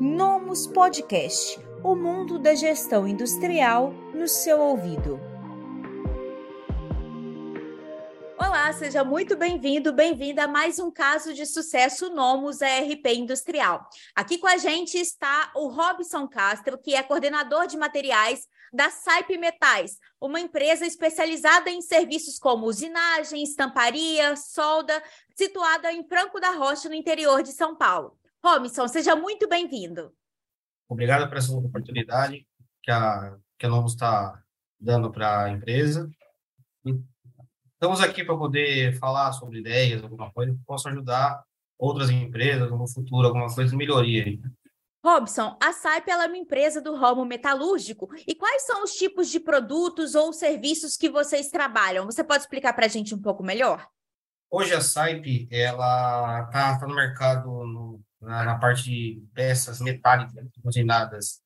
Nomus Podcast o mundo da gestão industrial no seu ouvido. Olá, seja muito bem-vindo, bem-vinda a mais um caso de sucesso Nomus ERP Industrial. Aqui com a gente está o Robson Castro, que é coordenador de materiais da Saip Metais, uma empresa especializada em serviços como usinagem, estamparia, solda, situada em Franco da Rocha, no interior de São Paulo. Robson, seja muito bem-vindo. Obrigado por essa oportunidade que a, que a Novos está dando para a empresa. Estamos aqui para poder falar sobre ideias, alguma coisa que possa ajudar outras empresas no futuro, alguma coisa de melhoria. Aí. Robson, a SAIP é uma empresa do ramo metalúrgico. E quais são os tipos de produtos ou serviços que vocês trabalham? Você pode explicar para a gente um pouco melhor? Hoje a SAIP ela está tá no mercado no, na, na parte de peças metálicas cozinadas,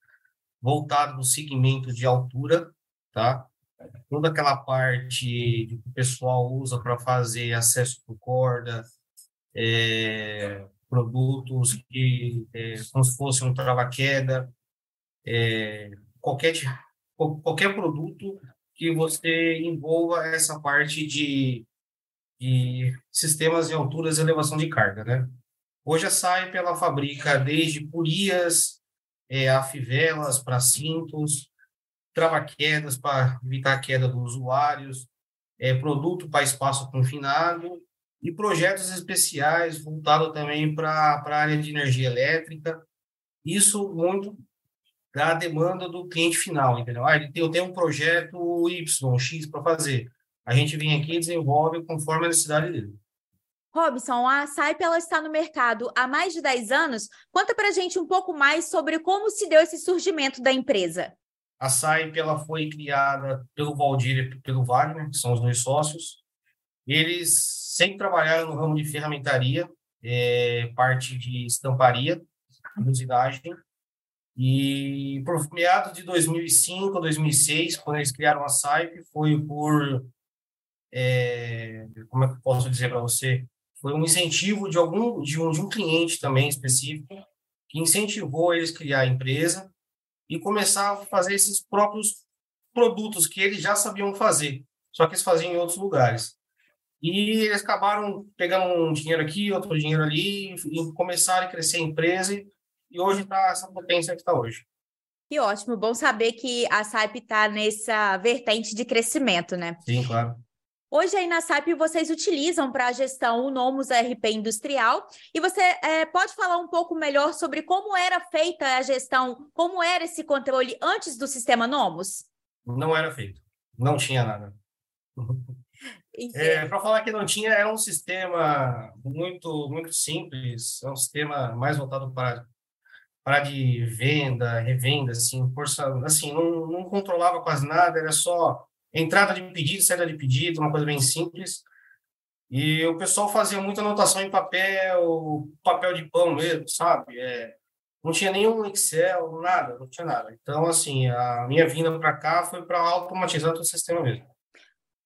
voltado no segmento de altura, tá? Toda aquela parte que o pessoal usa para fazer acesso por corda, é, produtos que, é, como se fosse um trava-queda, é, qualquer, qualquer produto que você envolva essa parte de, de sistemas de alturas e elevação de carga, né? Hoje a SAIP ela fabrica desde purias, é, a fivelas para cintos, trava-quedas para evitar a queda dos usuários, é, produto para espaço confinado e projetos especiais voltados também para a área de energia elétrica. Isso muito da demanda do cliente final, entendeu? Ah, eu tenho um projeto Y, X para fazer. A gente vem aqui e desenvolve conforme a necessidade dele. Robson, a Saip ela está no mercado há mais de 10 anos. Conta para a gente um pouco mais sobre como se deu esse surgimento da empresa. A Saip ela foi criada pelo Valdir e pelo Wagner, que são os dois sócios. Eles sempre trabalharam no ramo de ferramentaria, é, parte de estamparia, usinagem. E por meados de 2005, 2006, quando eles criaram a Saip, foi por é, como é que eu posso dizer para você? Foi um incentivo de algum de um, de um cliente também específico que incentivou eles a criar a empresa e começar a fazer esses próprios produtos que eles já sabiam fazer, só que eles faziam em outros lugares. E eles acabaram pegando um dinheiro aqui, outro dinheiro ali, e começaram a crescer a empresa, e hoje está essa potência que está hoje. Que ótimo, bom saber que a SAIP está nessa vertente de crescimento, né? Sim, claro. Hoje aí na SAP vocês utilizam para a gestão o Nomus RP Industrial e você é, pode falar um pouco melhor sobre como era feita a gestão, como era esse controle antes do sistema Nomus? Não era feito, não tinha nada. É, para falar que não tinha, era um sistema muito muito simples, é um sistema mais voltado para para de venda, revenda, assim, força, assim, não, não controlava quase nada, era só entrada de pedido, saída de pedido, uma coisa bem simples. E o pessoal fazia muita anotação em papel, papel de pão mesmo, sabe? É, não tinha nenhum Excel, nada, não tinha nada. Então, assim, a minha vinda para cá foi para automatizar todo o sistema mesmo.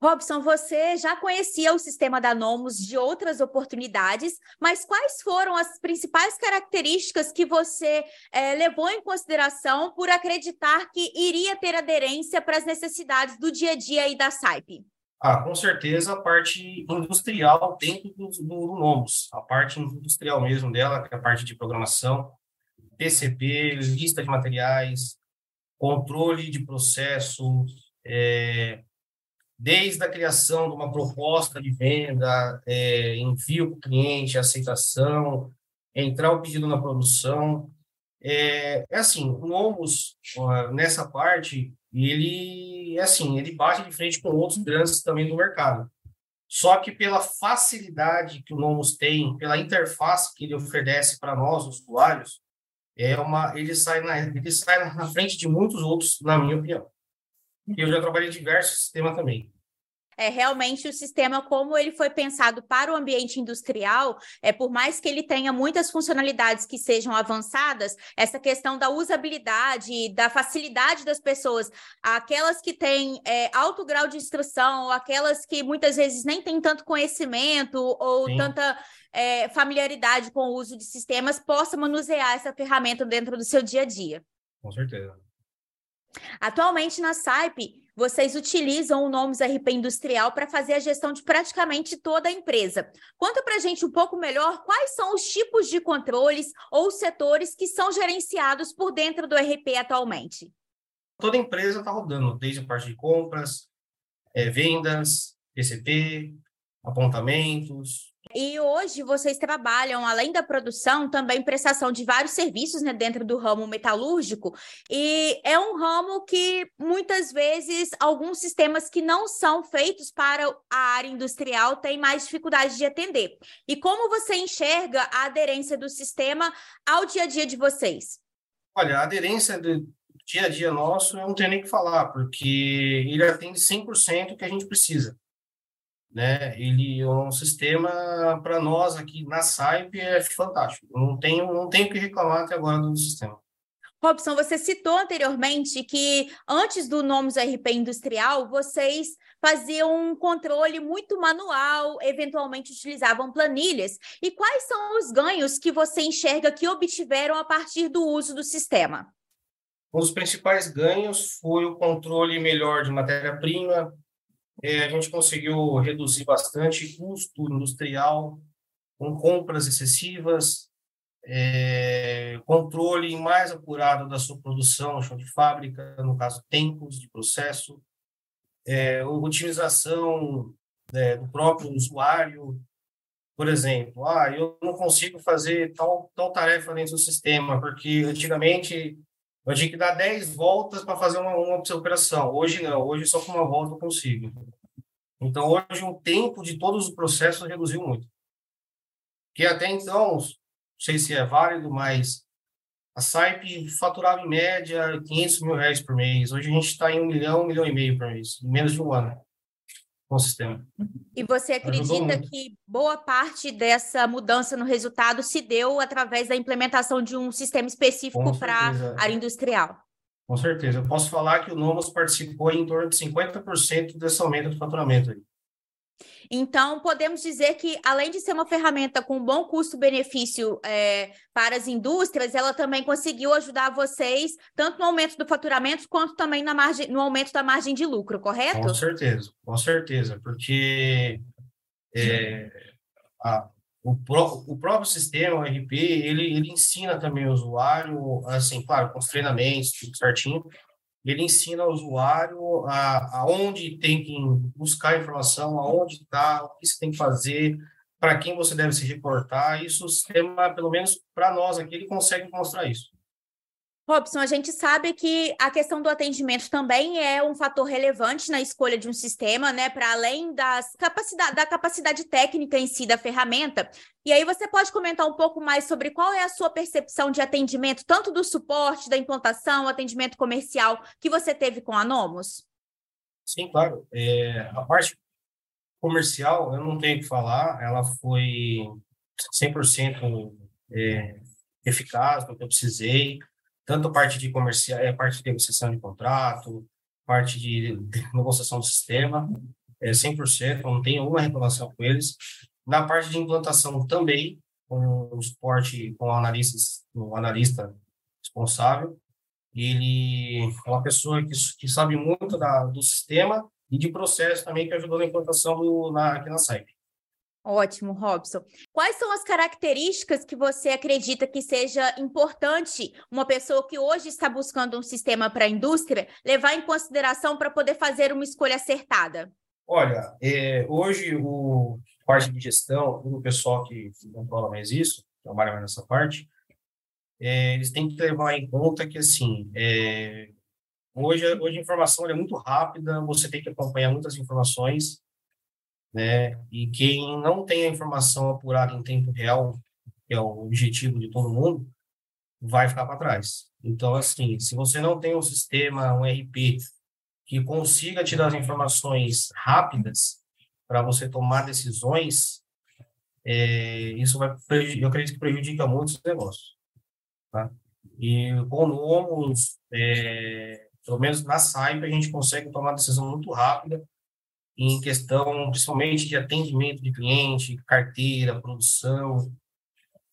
Robson, você já conhecia o sistema da Nomos de outras oportunidades, mas quais foram as principais características que você é, levou em consideração por acreditar que iria ter aderência para as necessidades do dia a dia aí da SAIP? Ah, com certeza a parte industrial dentro do, do, Nomos, a parte industrial mesmo dela, que é a parte de programação, PCP, lista de materiais, controle de processo, é, desde a criação de uma proposta de venda, é, envio para o cliente, aceitação, entrar o pedido na produção. É, é assim, o Omos, nessa parte, ele, é assim, ele bate de frente com outros grandes também do mercado. Só que pela facilidade que o Nomos tem, pela interface que ele oferece para nós, usuários, é uma, ele sai na, ele sai na frente de muitos outros, na minha opinião. Eu já trabalhei em diversos sistemas também. é, realmente o sistema, como ele foi pensado para o ambiente industrial, é por mais que ele tenha muitas funcionalidades que sejam avançadas, essa questão da usabilidade, da facilidade das pessoas, aquelas que têm é, alto grau de instrução, ou aquelas que muitas vezes nem têm tanto conhecimento ou Sim. tanta é, familiaridade com o uso de sistemas, possa manusear essa ferramenta dentro do seu dia a dia. Com certeza. Atualmente na SAIP, vocês utilizam o Nomes RP Industrial para fazer a gestão de praticamente toda a empresa. Conta para a gente um pouco melhor quais são os tipos de controles ou setores que são gerenciados por dentro do RP atualmente. Toda empresa está rodando, desde a parte de compras, é, vendas, PCP, apontamentos, e hoje vocês trabalham, além da produção, também prestação de vários serviços né, dentro do ramo metalúrgico. E é um ramo que muitas vezes alguns sistemas que não são feitos para a área industrial têm mais dificuldade de atender. E como você enxerga a aderência do sistema ao dia a dia de vocês? Olha, a aderência do dia a dia nosso eu não tenho nem que falar, porque ele atende 100% o que a gente precisa né? Ele é um sistema para nós aqui na SAIP é fantástico. Não tenho não tenho que reclamar até agora do sistema. Robson, você citou anteriormente que antes do Nomes RP Industrial, vocês faziam um controle muito manual, eventualmente utilizavam planilhas. E quais são os ganhos que você enxerga que obtiveram a partir do uso do sistema? Um dos principais ganhos foi o controle melhor de matéria-prima, é, a gente conseguiu reduzir bastante custo industrial com compras excessivas, é, controle mais apurado da sua produção, chão de fábrica, no caso, tempos de processo, é, utilização é, do próprio usuário, por exemplo, ah, eu não consigo fazer tal, tal tarefa dentro do sistema, porque antigamente eu tinha que dar 10 voltas para fazer uma, uma operação. Hoje não, hoje só com uma volta eu consigo. Então, hoje o tempo de todos os processos reduziu muito. Que até então, não sei se é válido, mas a SAIP faturava em média 500 mil reais por mês. Hoje a gente está em um milhão, um milhão e meio por mês, em menos de um ano com o sistema. E você acredita que boa parte dessa mudança no resultado se deu através da implementação de um sistema específico para a área industrial? Com certeza. Eu posso falar que o Nomos participou em torno de 50% desse aumento do faturamento. Aí. Então, podemos dizer que, além de ser uma ferramenta com bom custo-benefício é, para as indústrias, ela também conseguiu ajudar vocês, tanto no aumento do faturamento, quanto também na margem, no aumento da margem de lucro, correto? Com certeza, com certeza, porque é, a, o, pró o próprio sistema, o RP, ele, ele ensina também o usuário, assim, claro, com os treinamentos, tudo certinho, ele ensina o usuário a, aonde tem que buscar informação, aonde está, o que você tem que fazer, para quem você deve se reportar. Isso o sistema, pelo menos para nós aqui, ele consegue mostrar isso. Robson, a gente sabe que a questão do atendimento também é um fator relevante na escolha de um sistema, né? Para além das capacidade, da capacidade técnica em si da ferramenta. E aí você pode comentar um pouco mais sobre qual é a sua percepção de atendimento, tanto do suporte, da implantação, atendimento comercial que você teve com a Nomos? Sim, claro. É, a parte comercial, eu não tenho que falar, ela foi 100% é, eficaz no que eu precisei tanto parte de comercial, é, parte de negociação de contrato, parte de, negociação do sistema, é 100%, não tenho uma reclamação com eles. Na parte de implantação também, com o suporte com o analista, o analista responsável, ele é uma pessoa que, que sabe muito da, do sistema e de processo também, que ajudou na implantação do, na, aqui na SAIP. Ótimo, Robson. Quais são as características que você acredita que seja importante uma pessoa que hoje está buscando um sistema para a indústria levar em consideração para poder fazer uma escolha acertada? Olha, é, hoje o parte de gestão, o pessoal que controla mais isso, trabalha mais nessa parte, é, eles têm que levar em conta que assim, é, hoje, hoje a informação é muito rápida, você tem que acompanhar muitas informações né? E quem não tem a informação apurada em tempo real, que é o objetivo de todo mundo, vai ficar para trás. Então, assim, se você não tem um sistema, um RP que consiga te dar as informações rápidas para você tomar decisões, é, isso vai, eu acredito que prejudica muito os negócios. Tá? E com Nomos, é, pelo menos na SAIP, a gente consegue tomar decisão muito rápida em questão, principalmente, de atendimento de cliente, carteira, produção,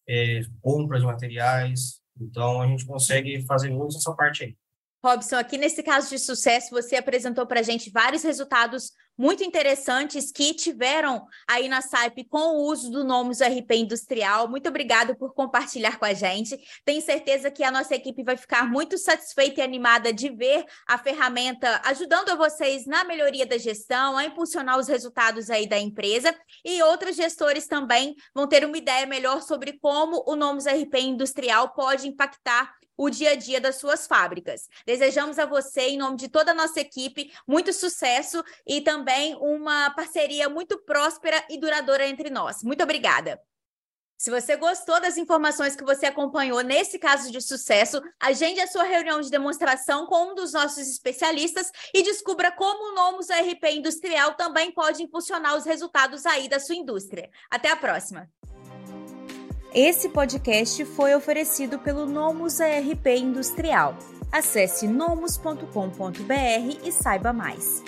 é, compra de materiais. Então, a gente consegue fazer muito essa parte aí. Robson, aqui nesse caso de sucesso, você apresentou para a gente vários resultados muito interessantes que tiveram aí na SAIP com o uso do Nomus RP Industrial. Muito obrigado por compartilhar com a gente. Tenho certeza que a nossa equipe vai ficar muito satisfeita e animada de ver a ferramenta ajudando vocês na melhoria da gestão, a impulsionar os resultados aí da empresa. E outros gestores também vão ter uma ideia melhor sobre como o Nomus RP Industrial pode impactar o dia a dia das suas fábricas. Desejamos a você, em nome de toda a nossa equipe, muito sucesso e também uma parceria muito próspera e duradoura entre nós. Muito obrigada. Se você gostou das informações que você acompanhou nesse caso de sucesso, agende a sua reunião de demonstração com um dos nossos especialistas e descubra como o Nomus RP Industrial também pode impulsionar os resultados aí da sua indústria. Até a próxima! Esse podcast foi oferecido pelo Nomus ARP Industrial. Acesse nomus.com.br e saiba mais.